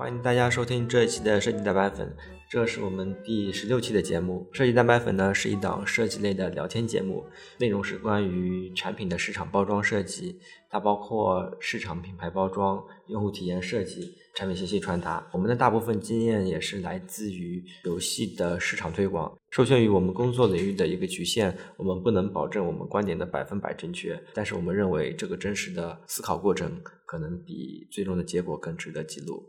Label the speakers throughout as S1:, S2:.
S1: 欢迎大家收听这一期的设计蛋白粉，这是我们第十六期的节目。设计蛋白粉呢是一档设计类的聊天节目，内容是关于产品的市场包装设计，它包括市场品牌包装、用户体验设计、产品信息传达。我们的大部分经验也是来自于游戏的市场推广。受限于我们工作领域的一个局限，我们不能保证我们观点的百分百正确，但是我们认为这个真实的思考过程可能比最终的结果更值得记录。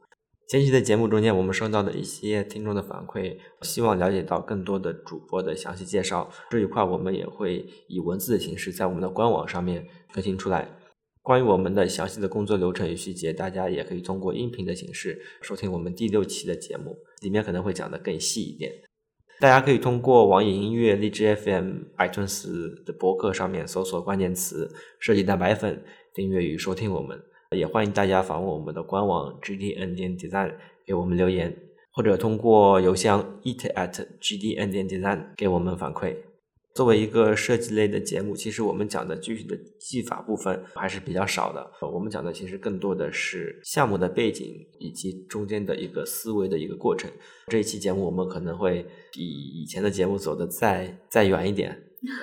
S1: 前期的节目中间，我们收到的一些听众的反馈，希望了解到更多的主播的详细介绍。这一块我们也会以文字的形式在我们的官网上面更新出来。关于我们的详细的工作流程与细节，大家也可以通过音频的形式收听我们第六期的节目，里面可能会讲得更细一点。大家可以通过网易音乐、荔枝 FM、iTunes 的博客上面搜索关键词“设计蛋白粉”，订阅与收听我们。也欢迎大家访问我们的官网 gdn design，给我们留言，或者通过邮箱 eat at gdn design 给我们反馈。作为一个设计类的节目，其实我们讲的具体的技法部分还是比较少的。我们讲的其实更多的是项目的背景以及中间的一个思维的一个过程。这一期节目我们可能会比以前的节目走的再再远一点。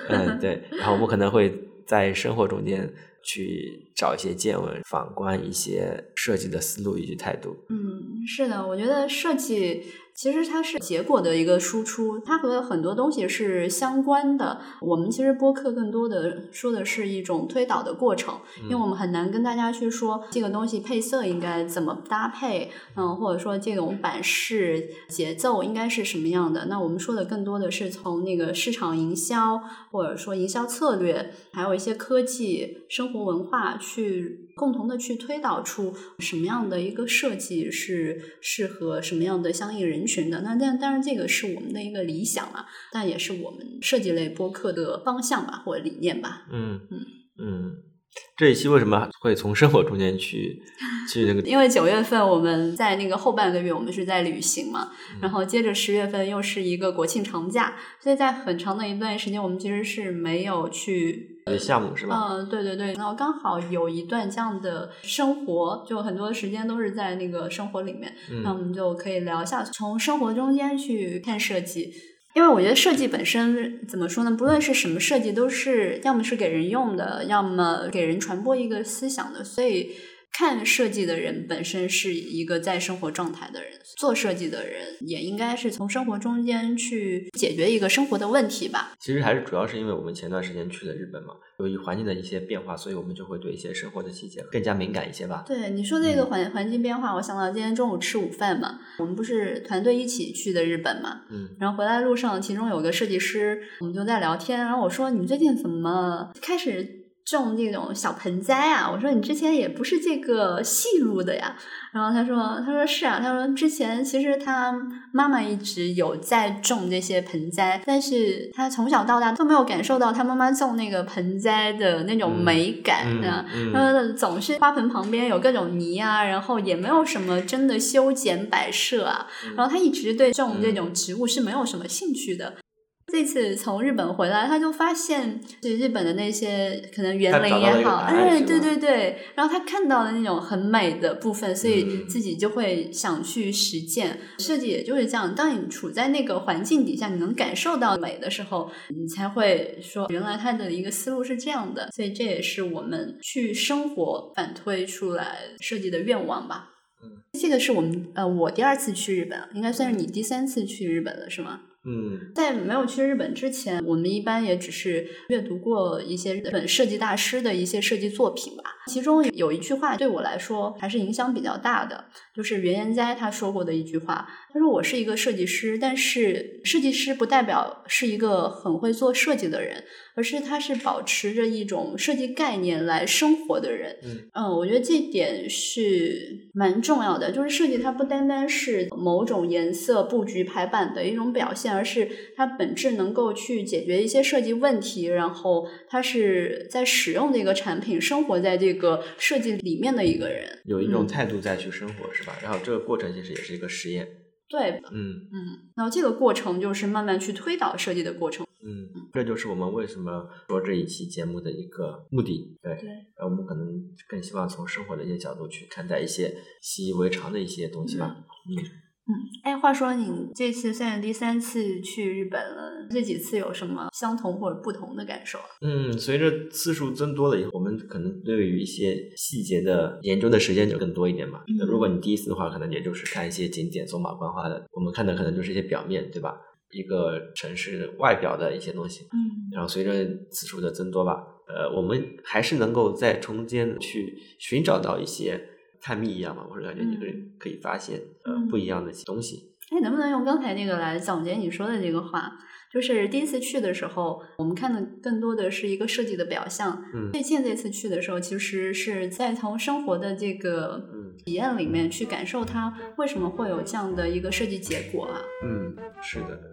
S1: 嗯，对。然后我们可能会在生活中间。去找一些见闻，反观一些设计的思路以及态度。
S2: 嗯，是的，我觉得设计。其实它是结果的一个输出，它和很多东西是相关的。我们其实播客更多的说的是一种推导的过程，因为我们很难跟大家去说这个东西配色应该怎么搭配，嗯，或者说这种版式节奏应该是什么样的。那我们说的更多的是从那个市场营销，或者说营销策略，还有一些科技、生活文化去。共同的去推导出什么样的一个设计是适合什么样的相应人群的。那但当然这个是我们的一个理想啊，但也是我们设计类播客的方向吧，或者理念吧。
S1: 嗯嗯嗯。这一期为什么会从生活中间去去那个？
S2: 因为九月份我们在那个后半个月我们是在旅行嘛，然后接着十月份又是一个国庆长假，所以在很长的一段时间我们其实是没有去
S1: 项目是吧？
S2: 嗯，对对对，然后刚好有一段这样的生活，就很多时间都是在那个生活里面，那我们就可以聊一下从生活中间去看设计。因为我觉得设计本身怎么说呢？不论是什么设计，都是要么是给人用的，要么给人传播一个思想的，所以。看设计的人本身是一个在生活状态的人，做设计的人也应该是从生活中间去解决一个生活的问题吧。
S1: 其实还是主要是因为我们前段时间去了日本嘛，由于环境的一些变化，所以我们就会对一些生活的细节更加敏感一些吧。
S2: 对你说这个环环境变化，我想到今天中午吃午饭嘛，我们不是团队一起去的日本嘛，嗯，然后回来路上，其中有个设计师，我们就在聊天，然后我说你最近怎么开始？种那种小盆栽啊，我说你之前也不是这个戏路的呀，然后他说他说是啊，他说之前其实他妈妈一直有在种这些盆栽，但是他从小到大都没有感受到他妈妈种那个盆栽的那种美感啊，他说总是花盆旁边有各种泥啊，然后也没有什么真的修剪摆设啊，然后他一直对种这种植物是没有什么兴趣的。这次从日本回来，他就发现，就日本的那些可能园林也好，哎，对对对，然后他看到了那种很美的部分，所以自己就会想去实践设计，也就是这样。当你处在那个环境底下，你能感受到美的时候，你才会说，原来他的一个思路是这样的。所以这也是我们去生活反推出来设计的愿望吧。嗯，这个是我们呃，我第二次去日本，应该算是你第三次去日本了，是吗？
S1: 嗯，
S2: 在没有去日本之前，我们一般也只是阅读过一些日本设计大师的一些设计作品吧。其中有一句话对我来说还是影响比较大的，就是袁研哉他说过的一句话。他说：“我是一个设计师，但是设计师不代表是一个很会做设计的人。”而是他是保持着一种设计概念来生活的人，嗯，我觉得这点是蛮重要的。就是设计它不单单是某种颜色布局排版的一种表现，而是它本质能够去解决一些设计问题。然后它是在使用这个产品，生活在这个设计里面的一个人，
S1: 有一种态度再去生活，是吧？然后这个过程其实也是一个实验。
S2: 对，
S1: 嗯
S2: 嗯，然后这个过程就是慢慢去推导设计的过程。
S1: 嗯，这就是我们为什么说这一期节目的一个目的。对，
S2: 对，
S1: 我们可能更希望从生活的一些角度去看待一些习以为常的一些东西吧。
S2: 嗯。嗯，哎，话说你这次算是第三次去日本了，这几次有什么相同或者不同的感受啊？
S1: 嗯，随着次数增多了以后，我们可能对于一些细节的研究的时间就更多一点嘛。如果你第一次的话，可能也就是看一些景点走马观花的，我们看的可能就是一些表面对吧？一个城市外表的一些东西。
S2: 嗯，
S1: 然后随着次数的增多吧，呃，我们还是能够在中间去寻找到一些。探秘一样嘛，我是感觉你可以可以发现呃不一样的东西。
S2: 哎，能不能用刚才那个来总结你说的这个话？就是第一次去的时候，我们看的更多的是一个设计的表象。
S1: 嗯。
S2: 最近这次去的时候，其实是在从生活的这个体验里面去感受它为什么会有这样的一个设计结果啊。
S1: 嗯，是的。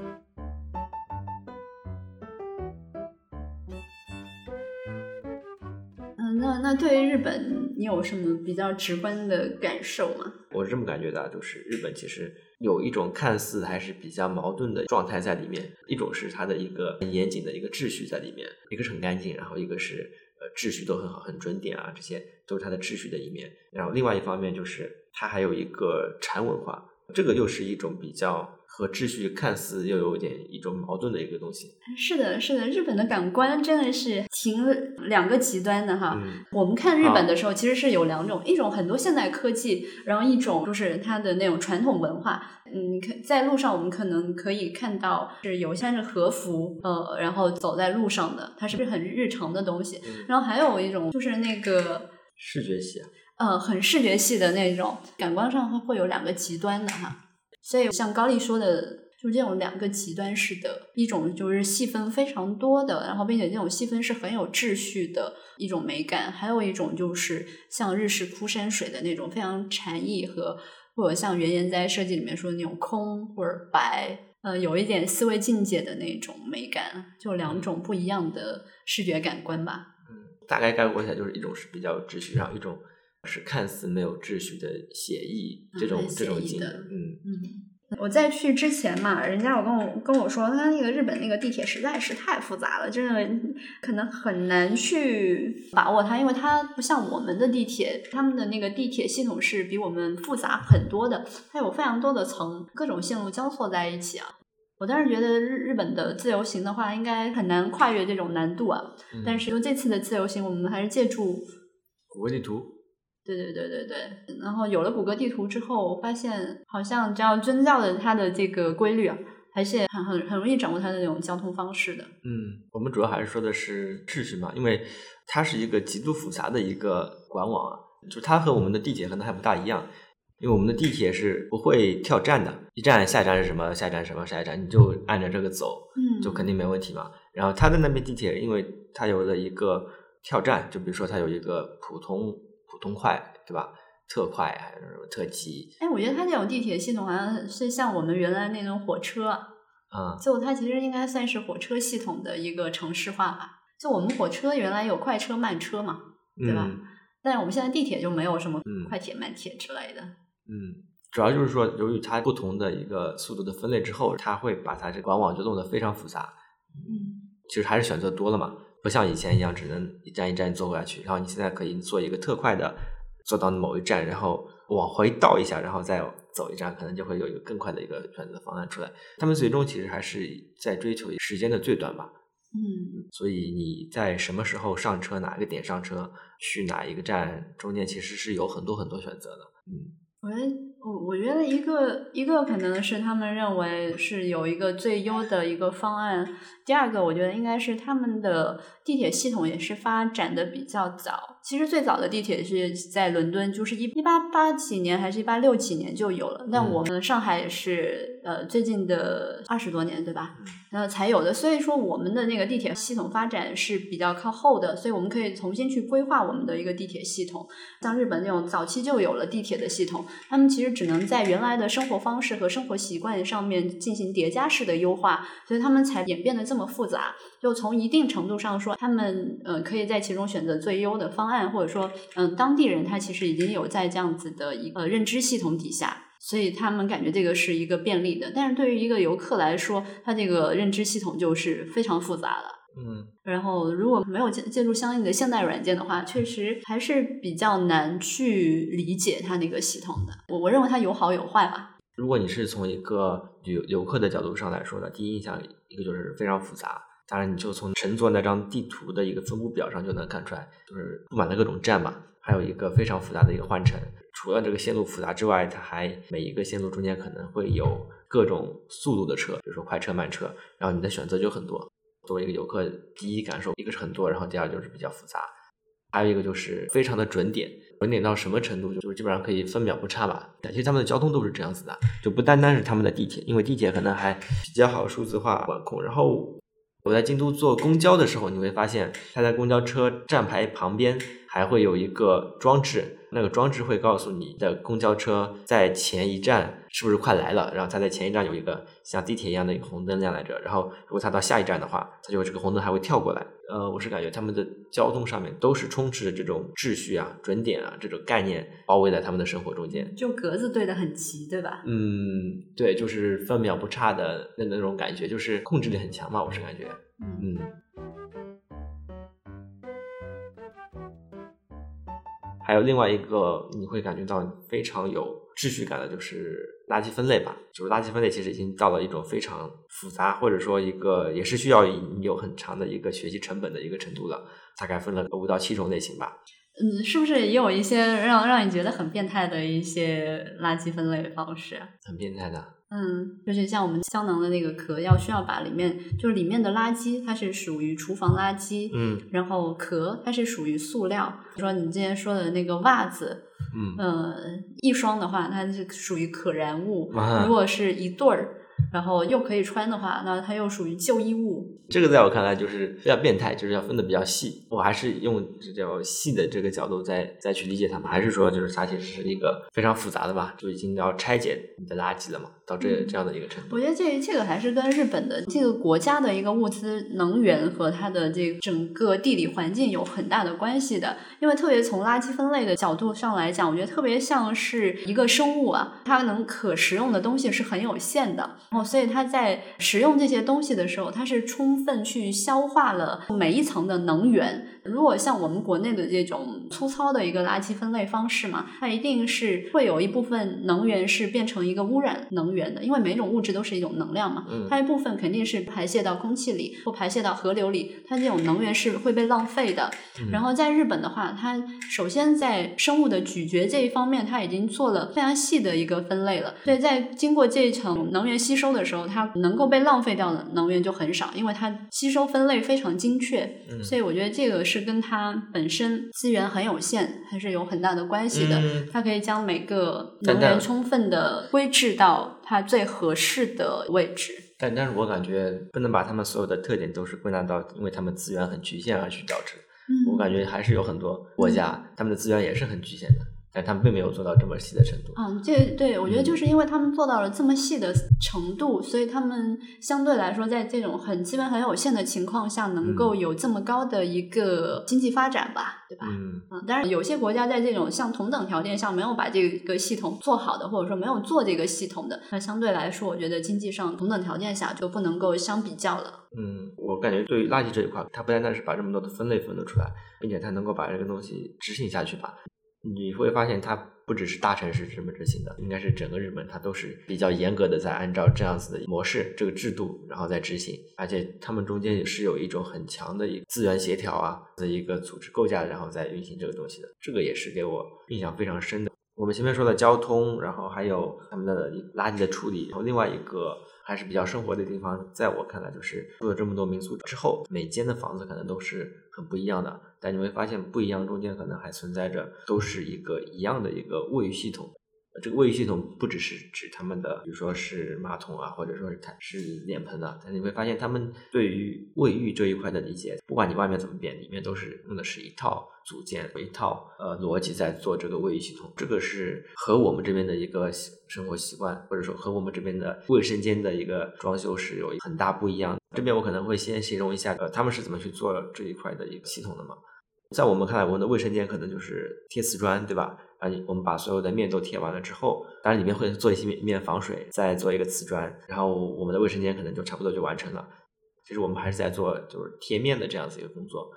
S2: 嗯那那对于日本，你有什么比较直观的感受吗？
S1: 我是这么感觉的，就是日本其实有一种看似还是比较矛盾的状态在里面，一种是它的一个很严谨的一个秩序在里面，一个是很干净，然后一个是呃秩序都很好，很准点啊，这些都是它的秩序的一面。然后另外一方面就是它还有一个禅文化，这个又是一种比较。和秩序看似又有点一种矛盾的一个东西。
S2: 是的，是的，日本的感官真的是挺两个极端的哈。我们看日本的时候，其实是有两种，一种很多现代科技，然后一种就是它的那种传统文化。嗯，可在路上我们可能可以看到是有穿着和服，呃，然后走在路上的，它是不是很日常的东西？然后还有一种就是那个
S1: 视觉系，
S2: 呃，很视觉系的那种，感官上会会有两个极端的哈。所以像高丽说的，就这种两个极端式的，一种就是细分非常多的，然后并且这种细分是很有秩序的一种美感；还有一种就是像日式枯山水的那种非常禅意和，或者像原研在设计里面说的那种空或者白，呃，有一点思维境界的那种美感，就两种不一样的视觉感官吧。
S1: 嗯，大概概括起来就是一种是比较有秩序，然后一种。是看似没有秩序的写意，这种这种景，
S2: 嗯嗯。我在去之前嘛，人家有跟我跟我说，他那个日本那个地铁实在是太复杂了，真的可能很难去把握它，因为它不像我们的地铁，他们的那个地铁系统是比我们复杂很多的，它有非常多的层，各种线路交错在一起啊。我当时觉得日日本的自由行的话，应该很难跨越这种难度啊。但是就这次的自由行，我们还是借助
S1: 谷歌地图。
S2: 对对对对对，然后有了谷歌地图之后，我发现好像只要遵照着它的这个规律啊，还是很很很容易掌握它的那种交通方式的。
S1: 嗯，我们主要还是说的是秩序嘛，因为它是一个极度复杂的一个管网啊，就它和我们的地铁可能还不大一样，因为我们的地铁是不会跳站的，一站下一站是什么，下一站什么，下一站你就按着这个走，
S2: 嗯，
S1: 就肯定没问题嘛。然后它的那边地铁，因为它有了一个跳站，就比如说它有一个普通。普通快对吧？特快还是什么特急？
S2: 哎，我觉得它这种地铁系统好像是像我们原来那种火车，
S1: 嗯，
S2: 就它其实应该算是火车系统的一个城市化吧。就我们火车原来有快车、慢车嘛，对吧？但是我们现在地铁就没有什么快铁、慢铁之类的。
S1: 嗯，主要就是说，由于它不同的一个速度的分类之后，它会把它这管网就弄得非常复杂。
S2: 嗯，
S1: 其实还是选择多了嘛。不像以前一样，只能一站一站坐过去。然后你现在可以做一个特快的，坐到某一站，然后往回倒一下，然后再走一站，可能就会有一个更快的一个选择方案出来。他们最终其实还是在追求时间的最短吧。
S2: 嗯，
S1: 所以你在什么时候上车，哪个点上车，去哪一个站，中间其实是有很多很多选择的。嗯。
S2: 我觉得，我我觉得一个一个可能是他们认为是有一个最优的一个方案。第二个，我觉得应该是他们的地铁系统也是发展的比较早。其实最早的地铁是在伦敦，就是一一八八几年还是一八六几年就有了。那我们上海也是呃最近的二十多年，对吧？然后才有的。所以说我们的那个地铁系统发展是比较靠后的，所以我们可以重新去规划我们的一个地铁系统。像日本那种早期就有了地铁的系统，他们其实只能在原来的生活方式和生活习惯上面进行叠加式的优化，所以他们才演变得这么复杂。就从一定程度上说，他们呃可以在其中选择最优的方案。或者说，嗯，当地人他其实已经有在这样子的一个认知系统底下，所以他们感觉这个是一个便利的。但是对于一个游客来说，他这个认知系统就是非常复杂的。
S1: 嗯，
S2: 然后如果没有借借助相应的现代软件的话，确实还是比较难去理解它那个系统的。我我认为它有好有坏吧。
S1: 如果你是从一个旅游客的角度上来说的，第一印象一个就是非常复杂。当然，你就从乘坐那张地图的一个分布表上就能看出来，就是布满了各种站嘛，还有一个非常复杂的一个换乘。除了这个线路复杂之外，它还每一个线路中间可能会有各种速度的车，比如说快车、慢车，然后你的选择就很多。作为一个游客，第一感受一个是很多，然后第二就是比较复杂，还有一个就是非常的准点，准点到什么程度，就是基本上可以分秒不差吧。感觉他们的交通都是这样子的，就不单单是他们的地铁，因为地铁可能还比较好数字化管控。然后我在京都坐公交的时候，你会发现它在公交车站牌旁边还会有一个装置。那个装置会告诉你的公交车在前一站是不是快来了，然后它在前一站有一个像地铁一样的一个红灯亮来着，然后如果它到下一站的话，它就这个红灯还会跳过来。呃，我是感觉他们的交通上面都是充斥着这种秩序啊、准点啊这种概念包围在他们的生活中间，
S2: 就格子对的很齐，对吧？
S1: 嗯，对，就是分秒不差的那那种感觉，就是控制力很强嘛，我是感觉，嗯。还有另外一个你会感觉到非常有秩序感的，就是垃圾分类吧。就是垃圾分类其实已经到了一种非常复杂，或者说一个也是需要你有很长的一个学习成本的一个程度了。大概分了五到七种类型吧。
S2: 嗯，是不是也有一些让让你觉得很变态的一些垃圾分类方式？
S1: 很变态的。
S2: 嗯，就是像我们香囊的那个壳，要需要把里面就是里面的垃圾，它是属于厨房垃圾，
S1: 嗯，
S2: 然后壳它是属于塑料。比如说你之前说的那个袜子，
S1: 嗯，
S2: 呃，一双的话，它是属于可燃物；如果是一对儿。然后又可以穿的话，那它又属于旧衣物。
S1: 这个在我看来就是比较变态，就是要分的比较细。我还是用比较细的这个角度再再去理解它们，还是说就是它其实是一个非常复杂的吧？就已经要拆解你的垃圾了嘛，到这这样的一个程度。
S2: 我觉得这这个还是跟日本的这个国家的一个物资能源和它的这整个地理环境有很大的关系的。因为特别从垃圾分类的角度上来讲，我觉得特别像是一个生物啊，它能可食用的东西是很有限的。然后，所以它在食用这些东西的时候，它是充分去消化了每一层的能源。如果像我们国内的这种粗糙的一个垃圾分类方式嘛，它一定是会有一部分能源是变成一个污染能源的，因为每种物质都是一种能量嘛，它一部分肯定是排泄到空气里或排泄到河流里，它这种能源是会被浪费的。然后在日本的话，它首先在生物的咀嚼这一方面，它已经做了非常细的一个分类了，所以在经过这一层能源吸收的时候，它能够被浪费掉的能源就很少，因为它吸收分类非常精确，所以我觉得这个是。是跟它本身资源很有限，还是有很大的关系的。它可以将每个能源充分的归置到它最合适的位置。
S1: 但但是我感觉不能把他们所有的特点都是归纳到，因为他们资源很局限而去导致。我感觉还是有很多国家，他们的资源也是很局限的。但他们并没有做到这么细的程度。
S2: 嗯，这对我觉得就是因为他们做到了这么细的程度，所以他们相对来说，在这种很基本很有限的情况下，能够有这么高的一个经济发展吧，对吧？
S1: 嗯
S2: 嗯。当然，有些国家在这种像同等条件下没有把这个系统做好的，或者说没有做这个系统的，那相对来说，我觉得经济上同等条件下就不能够相比较了。
S1: 嗯，我感觉对于垃圾这一块，它不单单是把这么多的分类分得出来，并且它能够把这个东西执行下去吧。你会发现，它不只是大城市这么执行的，应该是整个日本，它都是比较严格的在按照这样子的模式、这个制度，然后再执行。而且他们中间也是有一种很强的一个资源协调啊的一个组织构架，然后再运行这个东西的。这个也是给我印象非常深的。我们前面说的交通，然后还有他们的垃圾的处理，然后另外一个。还是比较生活的地方，在我看来，就是住了这么多民宿之后，每间的房子可能都是很不一样的。但你会发现，不一样中间可能还存在着都是一个一样的一个卫浴系统。这个卫浴系统不只是指他们的，比如说是马桶啊，或者说是它是脸盆啊，但你会发现他们对于卫浴这一块的理解，不管你外面怎么变，里面都是用的是一套组件、一套呃逻辑在做这个卫浴系统。这个是和我们这边的一个生活习惯，或者说和我们这边的卫生间的一个装修是有很大不一样的。这边我可能会先形容一下，呃，他们是怎么去做这一块的一个系统的嘛。在我们看来，我们的卫生间可能就是贴瓷砖，对吧？啊，我们把所有的面都贴完了之后，当然里面会做一些面面防水，再做一个瓷砖，然后我们的卫生间可能就差不多就完成了。其实我们还是在做就是贴面的这样子一个工作。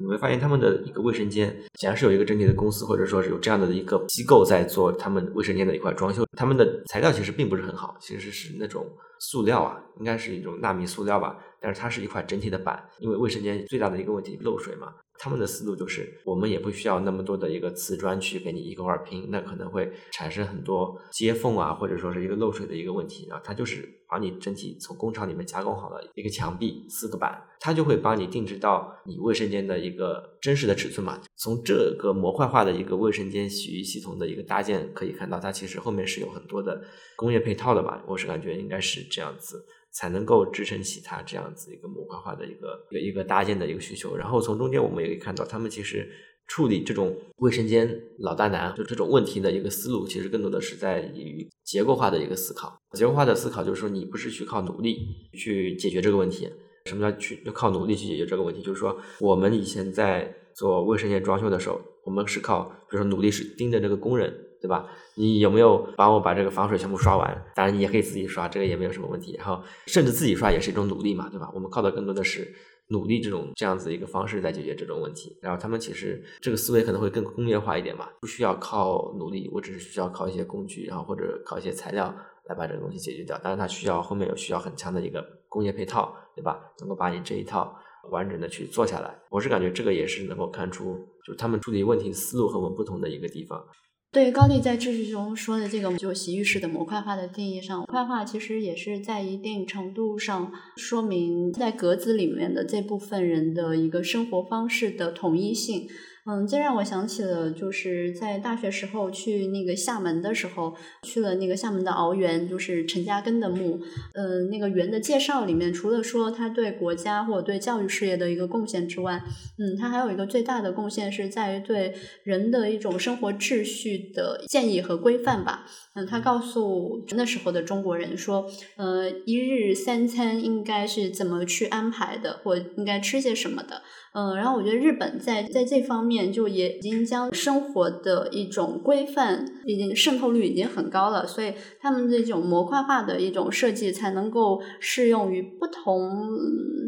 S1: 你会发现他们的一个卫生间，显然是有一个整体的公司或者说是有这样的一个机构在做他们卫生间的一块装修。他们的材料其实并不是很好，其实是那种塑料啊，应该是一种纳米塑料吧。但是它是一块整体的板，因为卫生间最大的一个问题漏水嘛。他们的思路就是，我们也不需要那么多的一个瓷砖去给你一块块拼，那可能会产生很多接缝啊，或者说是一个漏水的一个问题啊。它就是把你整体从工厂里面加工好的一个墙壁四个板，它就会帮你定制到你卫生间的一个真实的尺寸嘛。从这个模块化的一个卫生间洗浴系统的一个搭建可以看到，它其实后面是有很多的工业配套的吧。我是感觉应该是这样子。才能够支撑起它这样子一个模块化的一个一个一个搭建的一个需求。然后从中间我们也可以看到，他们其实处理这种卫生间老大难就这种问题的一个思路，其实更多的是在于结构化的一个思考。结构化的思考就是说，你不是去靠努力去解决这个问题。什么叫去靠努力去解决这个问题？就是说，我们以前在做卫生间装修的时候，我们是靠，比如说努力是盯着这个工人。对吧？你有没有帮我把这个防水全部刷完？当然，你也可以自己刷，这个也没有什么问题。然后，甚至自己刷也是一种努力嘛，对吧？我们靠的更多的是努力这种这样子一个方式在解决这种问题。然后，他们其实这个思维可能会更工业化一点嘛，不需要靠努力，我只是需要靠一些工具，然后或者靠一些材料来把这个东西解决掉。当然，它需要后面有需要很强的一个工业配套，对吧？能够把你这一套完整的去做下来。我是感觉这个也是能够看出，就是他们处理问题思路和我们不同的一个地方。
S2: 对高丽在秩序中说的这个，就洗浴室的模块化的定义上，模块化其实也是在一定程度上说明在格子里面的这部分人的一个生活方式的统一性。嗯，这让我想起了，就是在大学时候去那个厦门的时候，去了那个厦门的鳌园，就是陈嘉庚的墓。嗯，那个园的介绍里面，除了说他对国家或者对教育事业的一个贡献之外，嗯，他还有一个最大的贡献是在于对人的一种生活秩序的建议和规范吧。嗯，他告诉那时候的中国人说，呃，一日三餐应该是怎么去安排的，或应该吃些什么的。嗯，然后我觉得日本在在这方面就也已经将生活的一种规范，已经渗透率已经很高了，所以他们这种模块化的一种设计才能够适用于不同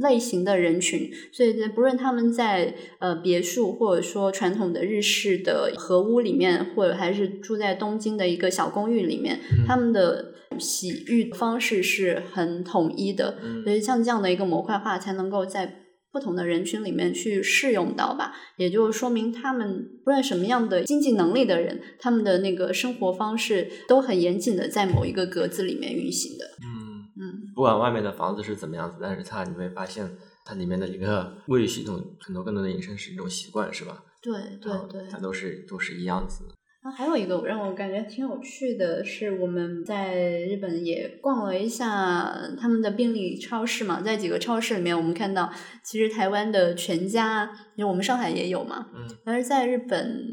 S2: 类型的人群。所以不论他们在呃别墅，或者说传统的日式的和屋里面，或者还是住在东京的一个小公寓里面，他们的洗浴方式是很统一的。所以像这样的一个模块化，才能够在。不同的人群里面去适用到吧，也就说明他们不论什么样的经济能力的人，他们的那个生活方式都很严谨的在某一个格子里面运行的。
S1: 嗯嗯，不管外面的房子是怎么样子，但是它你会发现它里面的一个卫浴系统，很多更多的延伸是一种习惯，是吧？
S2: 对对对，
S1: 它都是都是一样子。
S2: 那还有一个让我感觉挺有趣的是，我们在日本也逛了一下他们的便利超市嘛，在几个超市里面，我们看到其实台湾的全家，因为我们上海也有嘛，嗯，但是在日本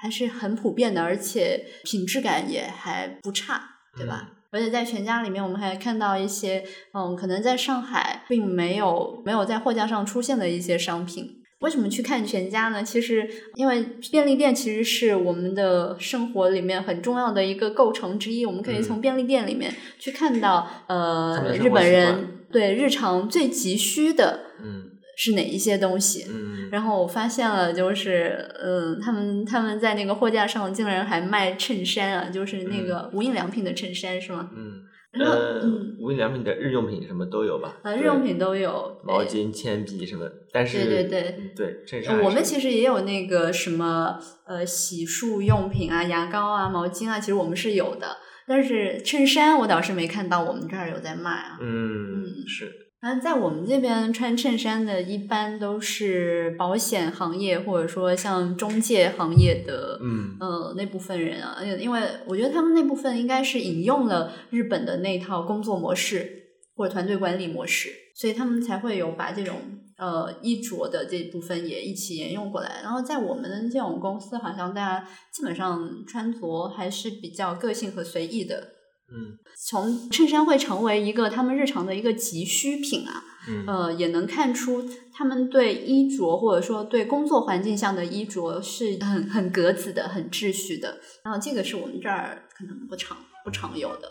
S2: 还是很普遍的，而且品质感也还不差，对吧？而且在全家里面，我们还看到一些，嗯，可能在上海并没有没有在货架上出现的一些商品。为什么去看全家呢？其实，因为便利店其实是我们的生活里面很重要的一个构成之一。我们可以从便利店里面去看到，呃，日本人对日常最急需的，嗯，是哪一些东西？嗯，然后我发现了，就是，嗯，他们他们在那个货架上竟然还卖衬衫啊，就是那个无印良品的衬衫，是吗？
S1: 嗯。呃，无印良品的日用品什么都有吧？
S2: 啊，日用品都有，
S1: 毛巾、铅笔什么。但是，
S2: 对
S1: 对
S2: 对，
S1: 对衬衫，
S2: 我们其实也有那个什么呃洗漱用品啊，牙膏啊，毛巾啊，其实我们是有的。但是衬衫我倒是没看到我们这儿有在卖啊。
S1: 嗯嗯，是。
S2: 那在我们这边穿衬衫的，一般都是保险行业，或者说像中介行业的，嗯，呃，那部分人啊，因为我觉得他们那部分应该是引用了日本的那套工作模式或者团队管理模式，所以他们才会有把这种呃衣着的这部分也一起沿用过来。然后在我们的这种公司，好像大家基本上穿着还是比较个性和随意的。
S1: 嗯，
S2: 从衬衫会成为一个他们日常的一个急需品啊，呃，也能看出他们对衣着或者说对工作环境下的衣着是很很格子的、很秩序的。然后这个是我们这儿可能不常不常有的。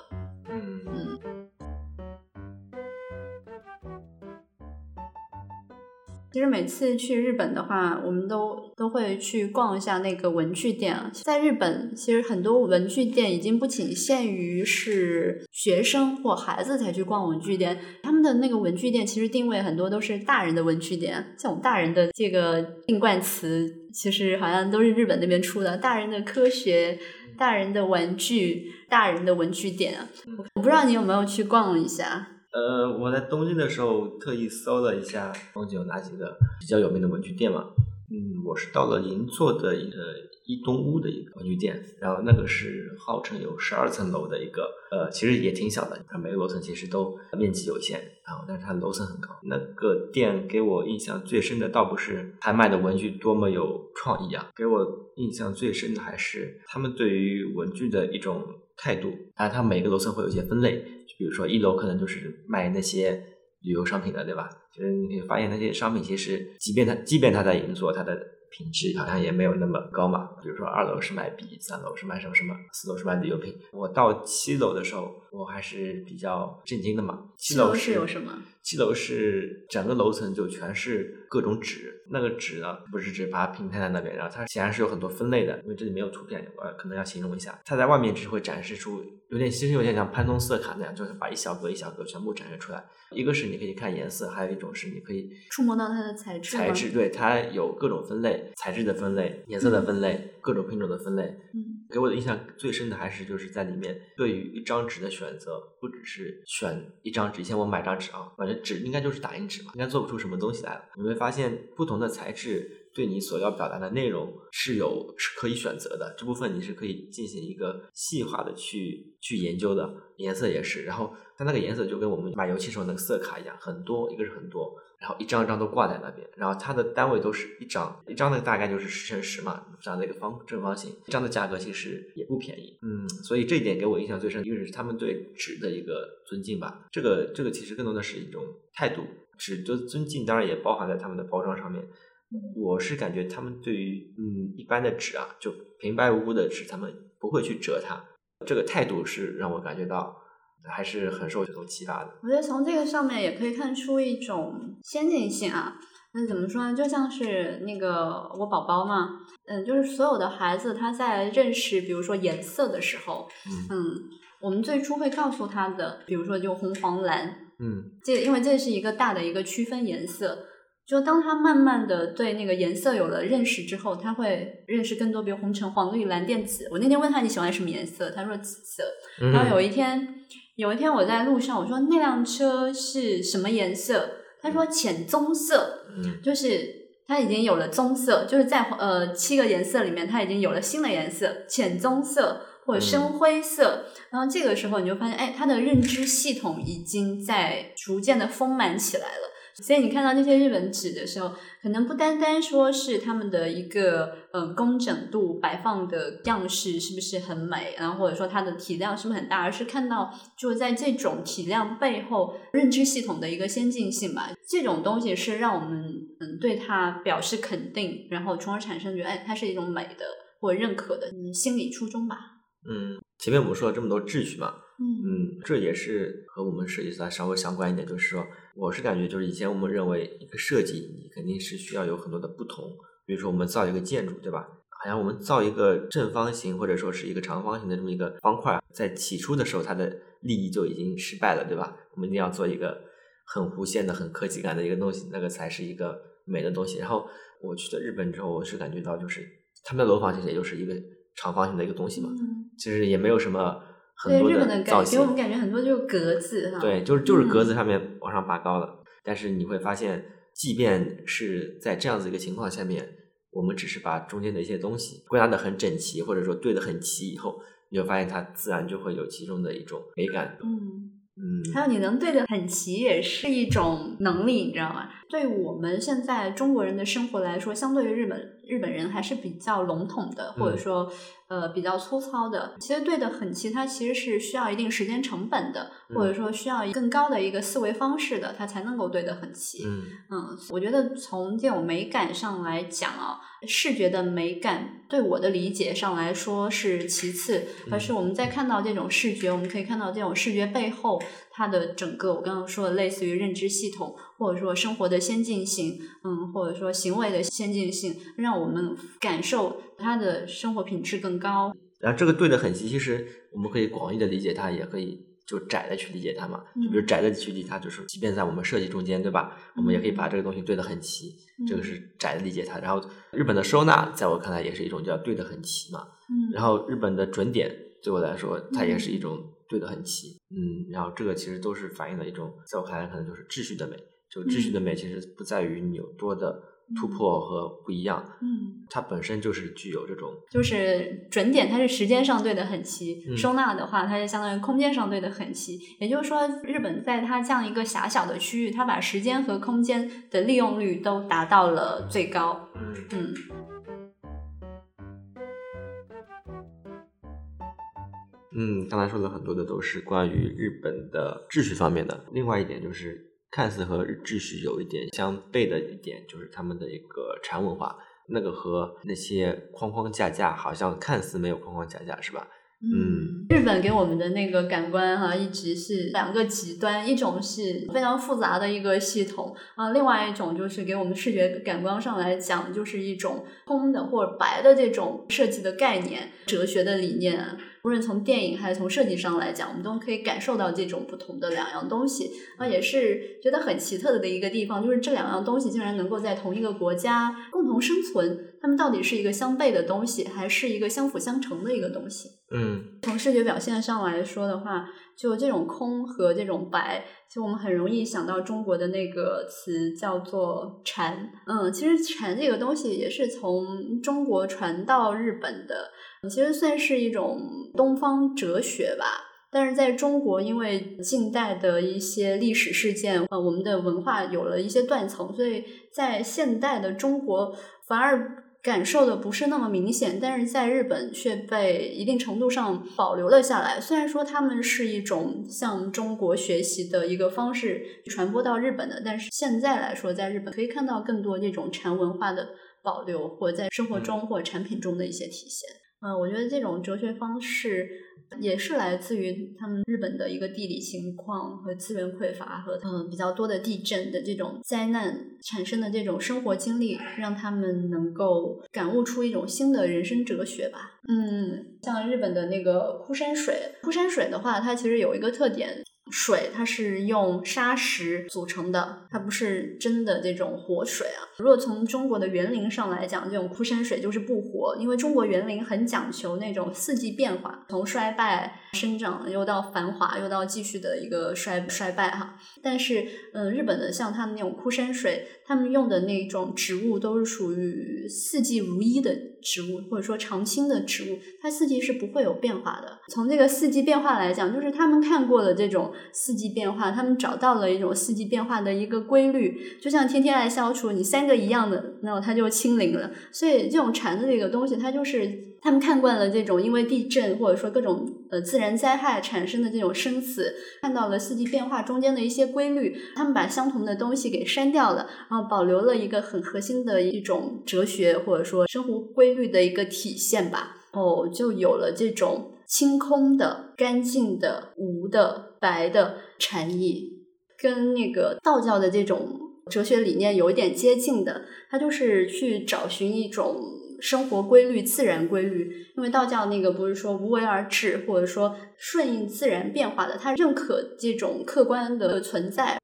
S2: 嗯其实每次去日本的话，我们都都会去逛一下那个文具店。在日本，其实很多文具店已经不仅限于是学生或孩子才去逛文具店，他们的那个文具店其实定位很多都是大人的文具店。像我们大人的这个定冠词，其实好像都是日本那边出的，大人的科学、大人的玩具、大人的文具店啊。我不知道你有没有去逛一下。
S1: 呃，我在东京的时候特意搜了一下东京有哪几个比较有名的文具店嘛。嗯，我是到了银座的呃一东屋的一个文具店，然后那个是号称有十二层楼的一个，呃，其实也挺小的，它每个楼层其实都面积有限，然后但是它楼层很高。那个店给我印象最深的倒不是他卖的文具多么有创意啊，给我印象最深的还是他们对于文具的一种态度。啊，它每个楼层会有一些分类。比如说一楼可能就是卖那些旅游商品的，对吧？就是你可以发现那些商品其实，即便它即便它在银座，它的品质好像也没有那么高嘛。比如说二楼是卖笔，三楼是卖什么什么，四楼是卖旅游品。我到七楼的时候，我还是比较震惊的嘛。七
S2: 楼是有什么？
S1: 七楼是整个楼层就全是各种纸，那个纸呢不是纸，把它平摊在那边，然后它显然是有很多分类的，因为这里没有图片，我可能要形容一下。它在外面只会展示出。有点其实有点像潘通色卡那样，就是把一小格一小格全部展示出来。一个是你可以看颜色，还有一种是你可以
S2: 触摸到它的材质。
S1: 材质对它有各种分类，材质的分类、颜色的分类、各种品种的分类。
S2: 嗯，
S1: 给我的印象最深的还是就是在里面对于一张纸的选择，不只是选一张纸。以前我买张纸啊，反正纸应该就是打印纸嘛，应该做不出什么东西来了。你会发现不同的材质。对你所要表达的内容是有是可以选择的，这部分你是可以进行一个细化的去去研究的，颜色也是。然后它那个颜色就跟我们买油漆时候那个色卡一样，很多，一个是很多，然后一张一张都挂在那边，然后它的单位都是一张，一张的大概就是十乘十嘛，这样的一个方正方形，一张的价格其实也不便宜，嗯，所以这一点给我印象最深，一个是他们对纸的一个尊敬吧，这个这个其实更多的是一种态度，纸的尊敬当然也包含在他们的包装上面。我是感觉他们对于嗯一般的纸啊，就平白无故的纸，他们不会去折它。这个态度是让我感觉到还是很受这种启发的。
S2: 我觉得从这个上面也可以看出一种先进性啊。那怎么说呢？就像是那个我宝宝嘛，嗯，就是所有的孩子他在认识比如说颜色的时候，嗯，我们最初会告诉他的，比如说就红黄蓝，
S1: 嗯，
S2: 这因为这是一个大的一个区分颜色。就当他慢慢的对那个颜色有了认识之后，他会认识更多，比如红橙黄绿蓝靛紫。我那天问他你喜欢什么颜色，他说紫色。然后有一天，有一天我在路上，我说那辆车是什么颜色？他说浅棕色，就是他已经有了棕色，就是在呃七个颜色里面，他已经有了新的颜色，浅棕色或者深灰色。然后这个时候你就发现，哎，他的认知系统已经在逐渐的丰满起来了。所以你看到那些日本纸的时候，可能不单单说是他们的一个嗯工整度、摆放的样式是不是很美，然后或者说它的体量是不是很大，而是看到就在这种体量背后认知系统的一个先进性吧。这种东西是让我们嗯对它表示肯定，然后从而产生觉得哎它是一种美的或认可的嗯心理初衷吧。
S1: 嗯，前面我们说了这么多秩序嘛。
S2: 嗯，
S1: 这也是和我们设计师稍微相关一点，就是说，我是感觉就是以前我们认为一个设计，你肯定是需要有很多的不同，比如说我们造一个建筑，对吧？好像我们造一个正方形或者说是一个长方形的这么一个方块，在起初的时候它的利益就已经失败了，对吧？我们一定要做一个很弧线的、很科技感的一个东西，那个才是一个美的东西。然后我去了日本之后，我是感觉到就是他们的楼房其实也就是一个长方形的一个东西嘛，其实也没有什么。
S2: 对日本的感给我们感觉很多就是格子哈。
S1: 对，就是就是格子上面往上拔高了。但是你会发现，即便是在这样子一个情况下面，我们只是把中间的一些东西归纳的很整齐，或者说对的很齐以后，你会发现它自然就会有其中的一种美感。
S2: 嗯嗯。还有你能对的很齐，也是一种能力，你知道吗？对我们现在中国人的生活来说，相对于日本日本人还是比较笼统的，或者说呃比较粗糙的。其实对的很齐，它其实是需要一定时间成本的，或者说需要更高的一个思维方式的，它才能够对得很齐。
S1: 嗯
S2: 嗯，我觉得从这种美感上来讲啊，视觉的美感对我的理解上来说是其次，而是我们在看到这种视觉，我们可以看到这种视觉背后它的整个我刚刚说的类似于认知系统，或者说生活的先进性，嗯，或者说行为的先进性，让我们感受它的生活品质更高。
S1: 然后这个对的很齐，其实我们可以广义的理解它，也可以就窄的去理解它嘛。就比如窄的去理解它，就是即便在我们设计中间，对吧？我们也可以把这个东西对得很齐，这个是窄的理解它。然后日本的收纳，在我看来也是一种叫对得很齐嘛。
S2: 嗯。
S1: 然后日本的准点，对我来说，它也是一种对得很齐。嗯。然后这个其实都是反映了一种，在我看来可能就是秩序的美。就秩序的美，其实不在于你有多的突破和不一样，
S2: 嗯，
S1: 它本身就是具有这种，
S2: 就是准点，它是时间上对的很齐；收纳的话，它是相当于空间上对的很齐。也就是说，日本在它这样一个狭小的区域，它把时间和空间的利用率都达到了最高。
S1: 嗯
S2: 嗯。
S1: 嗯，刚才说的很多的都是关于日本的秩序方面的。另外一点就是。看似和秩序有一点相悖的一点，就是他们的一个禅文化，那个和那些框框架架好像看似没有框框架架，是吧？
S2: 嗯，日本给我们的那个感官哈，一直是两个极端，一种是非常复杂的一个系统啊，另外一种就是给我们视觉感官上来讲，就是一种空的或者白的这种设计的概念、哲学的理念。无论从电影还是从设计上来讲，我们都可以感受到这种不同的两样东西啊，也是觉得很奇特的一个地方，就是这两样东西竟然能够在同一个国家共同生存。它们到底是一个相悖的东西，还是一个相辅相成的一个东西？
S1: 嗯，
S2: 从视觉表现上来说的话，就这种空和这种白，其实我们很容易想到中国的那个词叫做禅。嗯，其实禅这个东西也是从中国传到日本的。其实算是一种东方哲学吧，但是在中国，因为近代的一些历史事件，呃，我们的文化有了一些断层，所以在现代的中国反而感受的不是那么明显，但是在日本却被一定程度上保留了下来。虽然说他们是一种向中国学习的一个方式传播到日本的，但是现在来说，在日本可以看到更多这种禅文化的保留，或在生活中或产品中的一些体现。嗯，我觉得这种哲学方式也是来自于他们日本的一个地理情况和资源匮乏，和嗯比较多的地震的这种灾难产生的这种生活经历，让他们能够感悟出一种新的人生哲学吧。嗯，像日本的那个枯山水，枯山水的话，它其实有一个特点。水它是用沙石组成的，它不是真的这种活水啊。如果从中国的园林上来讲，这种枯山水就是不活，因为中国园林很讲求那种四季变化，从衰败、生长又到繁华，又到继续的一个衰衰败哈。但是，嗯，日本的像他们那种枯山水，他们用的那种植物都是属于四季如一的植物，或者说常青的植物，它四季是不会有变化的。从这个四季变化来讲，就是他们看过的这种。四季变化，他们找到了一种四季变化的一个规律，就像天天爱消除，你三个一样的，然后它就清零了。所以这种禅的这个东西，它就是他们看惯了这种因为地震或者说各种呃自然灾害产生的这种生死，看到了四季变化中间的一些规律，他们把相同的东西给删掉了，然后保留了一个很核心的一种哲学或者说生活规律的一个体现吧。哦，就有了这种。清空的、干净的、无的、白的禅意，跟那个道教的这种哲学理念有一点接近的。它就是去找寻一种生活规律、自然规律。因为道教那个不是说无为而治，或者说顺应自然变化的，他认可这种客观的存在。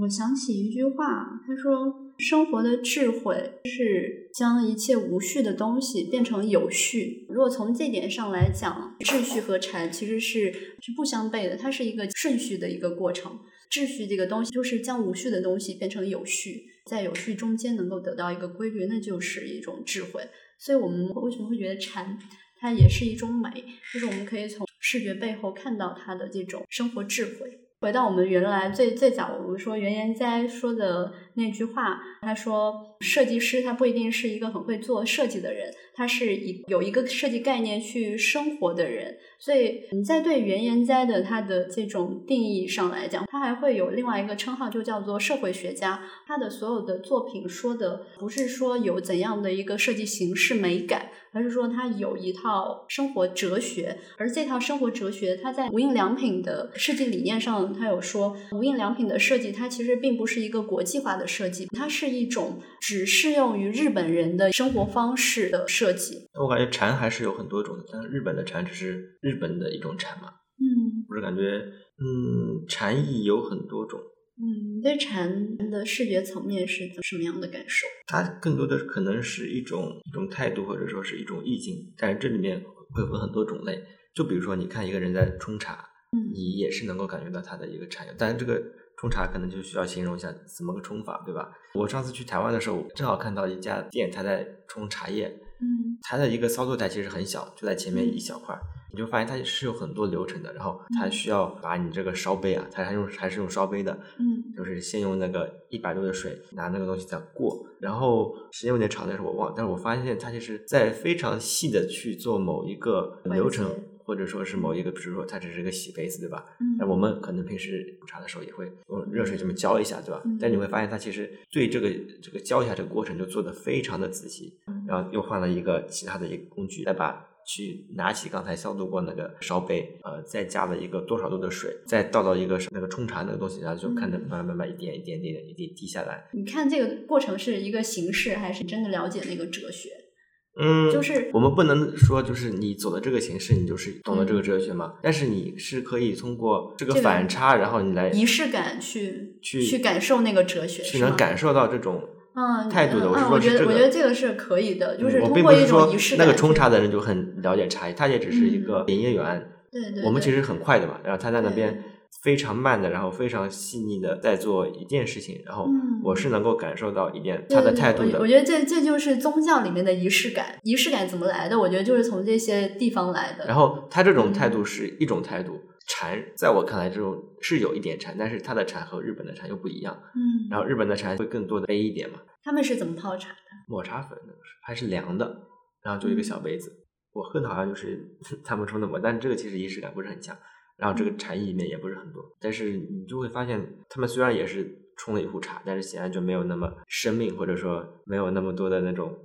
S2: 我想起一句话，他说：“生活的智慧是将一切无序的东西变成有序。”如果从这点上来讲，秩序和禅其实是是不相悖的，它是一个顺序的一个过程。秩序这个东西就是将无序的东西变成有序，在有序中间能够得到一个规律，那就是一种智慧。所以我们为什么会觉得禅它也是一种美？就是我们可以从视觉背后看到它的这种生活智慧。回到我们原来最最早，我们说原研哉说的那句话，他说，设计师他不一定是一个很会做设计的人，他是一有一个设计概念去生活的人。所以你在对原研哉的他的这种定义上来讲，他还会有另外一个称号，就叫做社会学家。他的所有的作品说的不是说有怎样的一个设计形式美感。而是说，他有一套生活哲学，而这套生活哲学，他在无印良品的设计理念上，他有说，无印良品的设计，它其实并不是一个国际化的设计，它是一种只适用于日本人的生活方式的设计。
S1: 我感觉禅还是有很多种的，但日本的禅只是日本的一种禅嘛。
S2: 嗯，
S1: 我是感觉，嗯，禅意有很多种。
S2: 嗯，你对禅的视觉层面是什么样的感受？
S1: 它更多的可能是一种一种态度，或者说是一种意境。但是这里面会分很多种类。就比如说，你看一个人在冲茶，
S2: 嗯，
S1: 你也是能够感觉到他的一个禅。但是这个冲茶可能就需要形容一下怎么个冲法，对吧？我上次去台湾的时候，正好看到一家店，他在冲茶叶，
S2: 嗯，
S1: 它的一个操作台其实很小，就在前面一小块。你就发现它是有很多流程的，然后它需要把你这个烧杯啊，它还用还是用烧杯的，
S2: 嗯，
S1: 就是先用那个一百度的水拿那个东西再过，然后时间有点长，但是我忘，但是我发现它就是在非常细的去做某一个流程，或者说是某一个，比如说它只是一个洗杯子，对吧？
S2: 嗯，
S1: 那我们可能平时煮茶的时候也会用热水这么浇一下，对吧？
S2: 嗯，
S1: 但你会发现它其实对这个这个浇一下这个过程就做的非常的仔细，嗯然后又换了一个其他的一个工具来把。去拿起刚才消毒过那个烧杯，呃，再加了一个多少度的水，再倒到一个那个冲茶那个东西，然后就看着慢慢慢慢一点一点点一点滴下来。
S2: 你看这个过程是一个形式，还是真的了解那个哲学？
S1: 嗯，
S2: 就是
S1: 我们不能说就是你走的这个形式，你就是懂了这个哲学嘛。但是你是可以通过这个反差，然后你来
S2: 仪式感去
S1: 去
S2: 去感受那个哲学，
S1: 去能感受到这种。
S2: 嗯，
S1: 态度的，
S2: 我
S1: 是说
S2: 觉得我觉得这个是可以的，就是通过一种仪式
S1: 感。那个冲茶的人就很了解茶艺，他也只是一个营业员。
S2: 对对。
S1: 我们其实很快的嘛，然后他在那边非常慢的，然后非常细腻的在做一件事情，然后我是能够感受到一点他的态度的。
S2: 我觉得这这就是宗教里面的仪式感，仪式感怎么来的？我觉得就是从这些地方来的。
S1: 然后他这种态度是一种态度。禅在我看来，这种是有一点禅，但是它的禅和日本的禅又不一样。
S2: 嗯，
S1: 然后日本的禅会更多的杯一点嘛。
S2: 他们是怎么泡茶的？
S1: 抹茶粉还是凉的，然后就一个小杯子。我喝的好像就是 他们冲的抹，但是这个其实仪式感不是很强。然后这个禅意里面也不是很多，但是你就会发现，他们虽然也是冲了一壶茶，但是显然就没有那么生命，或者说没有那么多的那种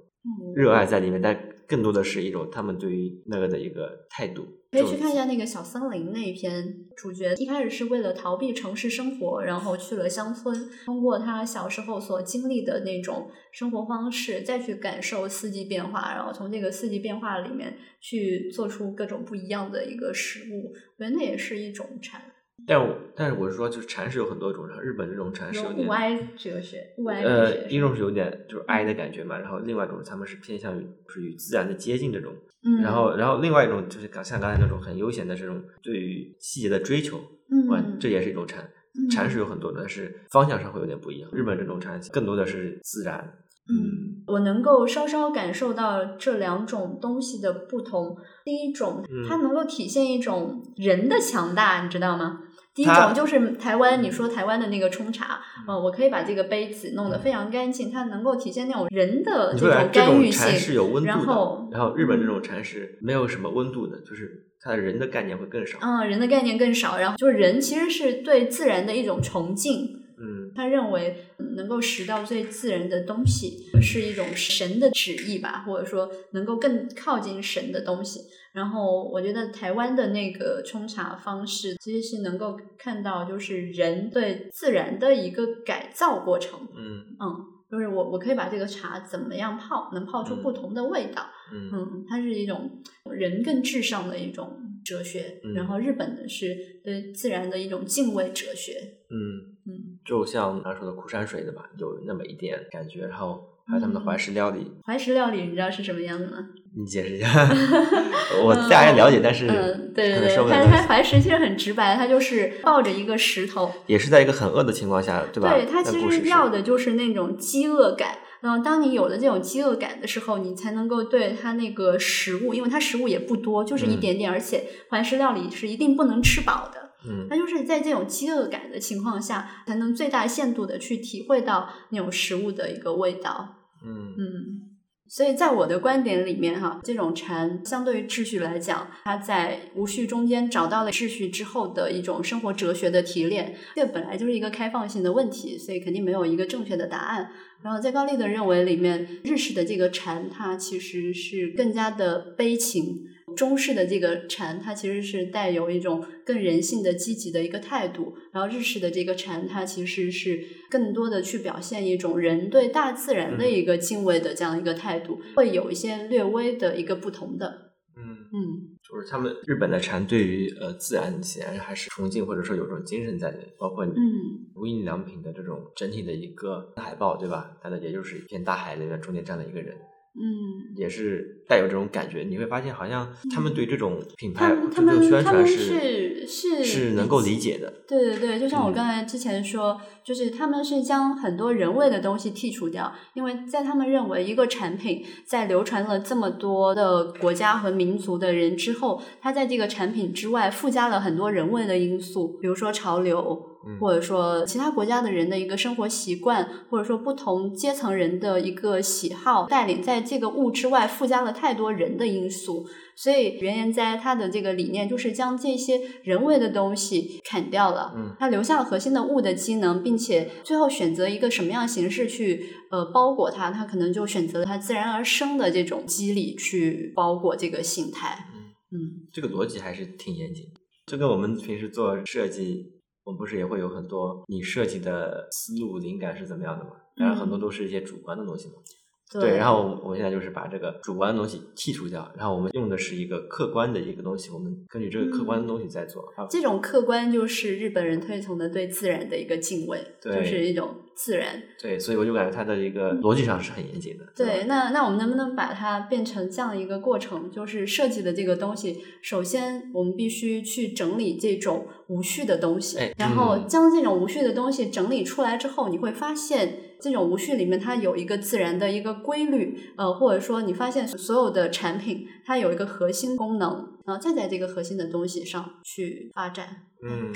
S1: 热爱在里面，但更多的是一种他们对于那个的一个态度。
S2: 可以去看一下那个小森林那一篇，主角一开始是为了逃避城市生活，然后去了乡村，通过他小时候所经历的那种生活方式，再去感受四季变化，然后从这个四季变化里面去做出各种不一样的一个食物，我觉得那也是一种禅。
S1: 但我但是我是说，就是禅是有很多种，日本这种禅是有点
S2: 物哀哲学，物哀
S1: 呃，一种是有点就是哀的感觉嘛，然后另外一种他们是偏向于就是与自然的接近这种。然后，然后另外一种就是刚像刚才那种很悠闲的这种对于细节的追求，
S2: 嗯，
S1: 这也是一种禅。禅是有很多的，但是方向上会有点不一样。日本这种禅更多的是自然。
S2: 嗯，我能够稍稍感受到这两种东西的不同。第一种，它能够体现一种人的强大，你知道吗？第一种就是台湾，你说台湾的那个冲茶，嗯，我可以把这个杯子弄得非常干净，它能够体现那种人的这种干预
S1: 性。
S2: 然后，
S1: 然后日本这种禅是没有什么温度的，就是它的人的概念会更少。
S2: 嗯，人的概念更少，然后就是人其实是对自然的一种崇敬。
S1: 嗯，
S2: 他认为能够拾到最自然的东西是一种神的旨意吧，或者说能够更靠近神的东西。然后我觉得台湾的那个冲茶方式其实是能够看到，就是人对自然的一个改造过程。
S1: 嗯
S2: 嗯，就是我我可以把这个茶怎么样泡，能泡出不同的味道。嗯，它是一种人更至上的一种哲学。然后日本的是对自然的一种敬畏哲学。
S1: 嗯
S2: 嗯，
S1: 就像刚说的枯山水的吧，有那么一点感觉。然后还有他们的怀石料理。
S2: 怀石料理你知道是什么样的吗？
S1: 你解释一下，我大概了解，但是
S2: 嗯，对对对，它它怀石其实很直白，它就是抱着一个石头，
S1: 也是在一个很饿的情况下，对吧？
S2: 对，它其实要的就是那种饥饿感。然后当你有了这种饥饿感的时候，你才能够对它那个食物，因为它食物也不多，就是一点点，而且怀石料理是一定不能吃饱的。
S1: 嗯，
S2: 它就是在这种饥饿感的情况下，才能最大限度的去体会到那种食物的一个味道。
S1: 嗯
S2: 嗯。所以在我的观点里面，哈，这种禅相对于秩序来讲，它在无序中间找到了秩序之后的一种生活哲学的提炼。这本来就是一个开放性的问题，所以肯定没有一个正确的答案。然后在高丽的认为里面，日式的这个禅，它其实是更加的悲情。中式的这个禅，它其实是带有一种更人性的积极的一个态度；然后日式的这个禅，它其实是更多的去表现一种人对大自然的一个敬畏的这样一个态度，会有一些略微的一个不同的。
S1: 嗯
S2: 嗯，
S1: 就是他们日本的禅对于呃自然显然还是崇敬，或者说有种精神在里面，包括
S2: 嗯
S1: 无印良品的这种整体的一个海报，对吧？它的也就是一片大海里面中间站了一个人。
S2: 嗯，
S1: 也是带有这种感觉，你会发现好像他们对这种品牌、
S2: 他们
S1: 宣传
S2: 是
S1: 是
S2: 是
S1: 能够理解的。
S2: 对对对，就像我刚才之前说，就是他们是将很多人为的东西剔除掉，因为在他们认为一个产品在流传了这么多的国家和民族的人之后，它在这个产品之外附加了很多人为的因素，比如说潮流。或者说其他国家的人的一个生活习惯，或者说不同阶层人的一个喜好，带领在这个物之外附加了太多人的因素，所以袁研哉他的这个理念就是将这些人为的东西砍掉了，
S1: 嗯，
S2: 他留下了核心的物的机能，并且最后选择一个什么样形式去呃包裹它，他可能就选择了它自然而生的这种机理去包裹这个形态，嗯，
S1: 这个逻辑还是挺严谨，就跟我们平时做设计。我们不是也会有很多你设计的思路灵感是怎么样的吗？当然很多都是一些主观的东西嘛。对，然后我们现在就是把这个主观的东西剔除掉，然后我们用的是一个客观的一个东西，我们根据这个客观的东西在做。
S2: 这种客观就是日本人推崇的对自然的一个敬畏，就是一种自然。
S1: 对，所以我就感觉它的一个逻辑上是很严谨的。
S2: 对，那那我们能不能把它变成这样一个过程？就是设计的这个东西，首先我们必须去整理这种无序的东西，然后将这种无序的东西整理出来之后，你会发现。这种无序里面，它有一个自然的一个规律，呃，或者说你发现所有的产品，它有一个核心功能，然后再在这个核心的东西上去发展。
S1: 嗯，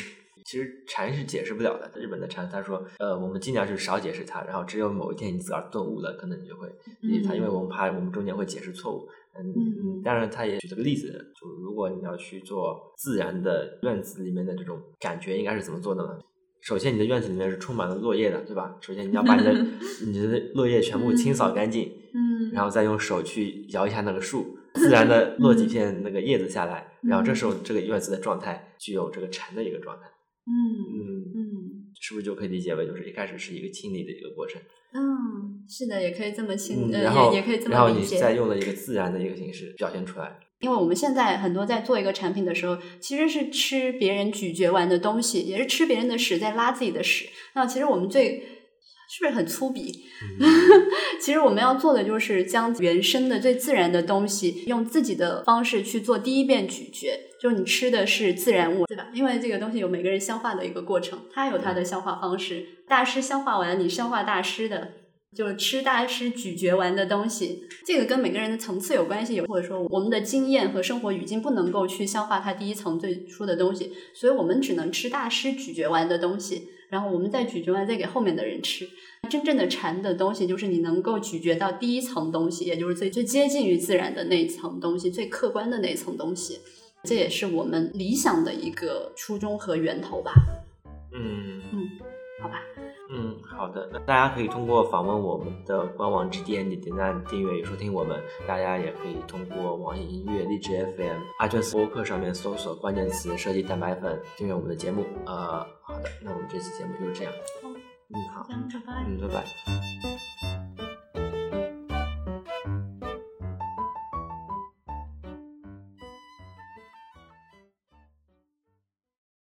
S1: 其实禅是解释不了的。日本的禅，他说，呃，我们尽量是少解释它，然后只有某一天你自个儿顿悟了，可能你就会理解它，因为我们怕我们中间会解释错误。嗯嗯，当然他也举了个例子，就如果你要去做自然的院子里面的这种感觉，应该是怎么做的呢？首先，你的院子里面是充满了落叶的，对吧？首先，你要把你的 你的落叶全部清扫干净，
S2: 嗯，
S1: 然后再用手去摇一下那个树，自然的落几片那个叶子下来，然后这时候这个院子的状态具有这个禅的一个状态，
S2: 嗯
S1: 嗯
S2: 嗯，
S1: 是不是就可以理解为就是一开始是一个清理的一个过程？
S2: 嗯，是的，也可以这么清，
S1: 然后
S2: 也可以这么理解。
S1: 然后你再用了一个自然的一个形式表现出来。
S2: 因为我们现在很多在做一个产品的时候，其实是吃别人咀嚼完的东西，也是吃别人的屎在拉自己的屎。那其实我们最是不是很粗鄙？其实我们要做的就是将原生的最自然的东西，用自己的方式去做第一遍咀嚼。就是你吃的是自然物，对吧？因为这个东西有每个人消化的一个过程，它有它的消化方式。大师消化完，你消化大师的。就是吃大师咀嚼完的东西，这个跟每个人的层次有关系，或者说我们的经验和生活语境不能够去消化它第一层最初的东西，所以我们只能吃大师咀嚼完的东西，然后我们再咀嚼完再给后面的人吃。真正的禅的东西，就是你能够咀嚼到第一层东西，也就是最最接近于自然的那一层东西，最客观的那一层东西。这也是我们理想的一个初衷和源头吧。
S1: 嗯
S2: 嗯，好吧。
S1: 嗯，好的。那大家可以通过访问我们的官网 G D N D 点赞、订阅与收听我们。大家也可以通过网易音乐、荔枝 F M、阿卷斯播客上面搜索关键词“设计蛋白粉”，订阅我们的节目。呃，好的，那我们这期节目就是这样。
S2: 嗯，
S1: 好，
S2: 拜拜。
S1: 嗯，拜拜。